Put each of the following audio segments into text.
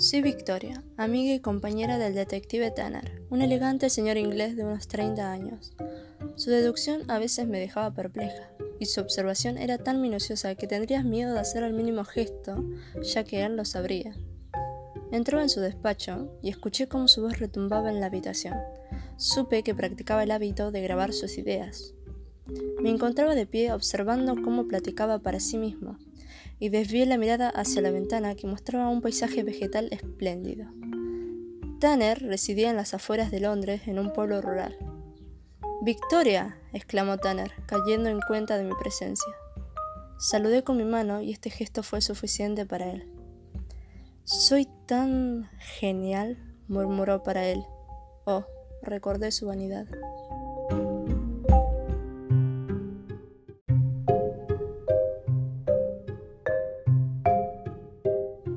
Soy Victoria, amiga y compañera del detective Tanner, un elegante señor inglés de unos 30 años. Su deducción a veces me dejaba perpleja, y su observación era tan minuciosa que tendrías miedo de hacer el mínimo gesto, ya que él lo sabría. Entró en su despacho y escuché cómo su voz retumbaba en la habitación. Supe que practicaba el hábito de grabar sus ideas. Me encontraba de pie observando cómo platicaba para sí mismo, y desvié la mirada hacia la ventana que mostraba un paisaje vegetal espléndido. Tanner residía en las afueras de Londres, en un pueblo rural. Victoria, exclamó Tanner, cayendo en cuenta de mi presencia. Saludé con mi mano y este gesto fue suficiente para él. Soy tan genial, murmuró para él. Oh, recordé su vanidad.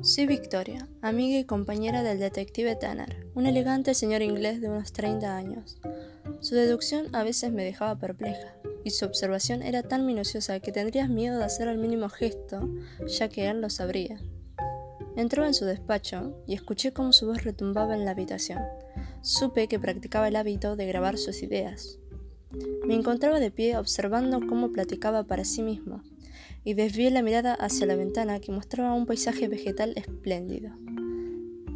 Soy Victoria, amiga y compañera del detective Tanner, un elegante señor inglés de unos 30 años. Su deducción a veces me dejaba perpleja, y su observación era tan minuciosa que tendrías miedo de hacer el mínimo gesto, ya que él lo sabría. Entró en su despacho y escuché cómo su voz retumbaba en la habitación. Supe que practicaba el hábito de grabar sus ideas. Me encontraba de pie observando cómo platicaba para sí mismo, y desvié la mirada hacia la ventana que mostraba un paisaje vegetal espléndido.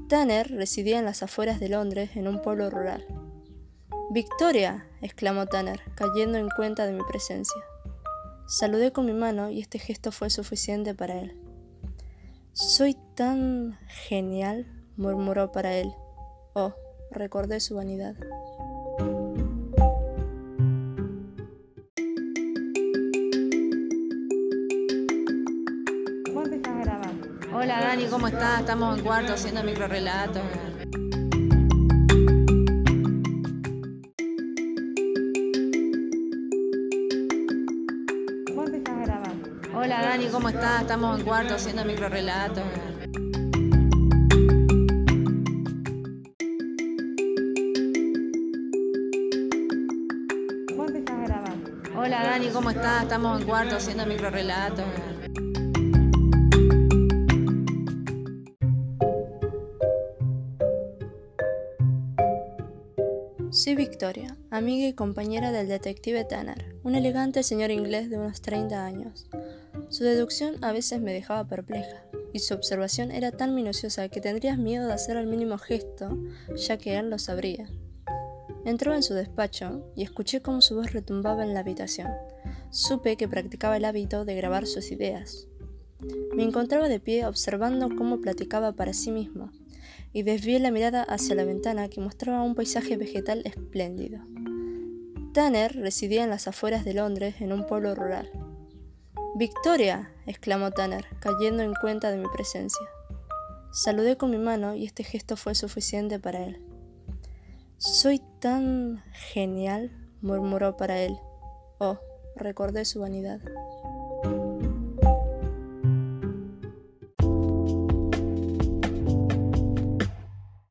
Tanner residía en las afueras de Londres, en un pueblo rural. Victoria, exclamó Tanner, cayendo en cuenta de mi presencia. Saludé con mi mano y este gesto fue suficiente para él. Soy tan genial, murmuró para él. Oh, recordé su vanidad. Hola Dani, ¿cómo estás? Estamos en cuarto haciendo microrelatos. Hola Dani, ¿cómo estás? Estamos en cuarto haciendo microrelatos. Hola Dani, ¿cómo estás? Estamos en cuarto haciendo microrelatos. Soy Victoria, amiga y compañera del detective Tanner, un elegante señor inglés de unos 30 años. Su deducción a veces me dejaba perpleja, y su observación era tan minuciosa que tendrías miedo de hacer el mínimo gesto, ya que él lo sabría. Entró en su despacho y escuché cómo su voz retumbaba en la habitación. Supe que practicaba el hábito de grabar sus ideas. Me encontraba de pie observando cómo platicaba para sí mismo, y desvié la mirada hacia la ventana que mostraba un paisaje vegetal espléndido. Tanner residía en las afueras de Londres, en un pueblo rural. Victoria, exclamó Tanner, cayendo en cuenta de mi presencia. Saludé con mi mano y este gesto fue suficiente para él. Soy tan genial, murmuró para él. Oh, recordé su vanidad.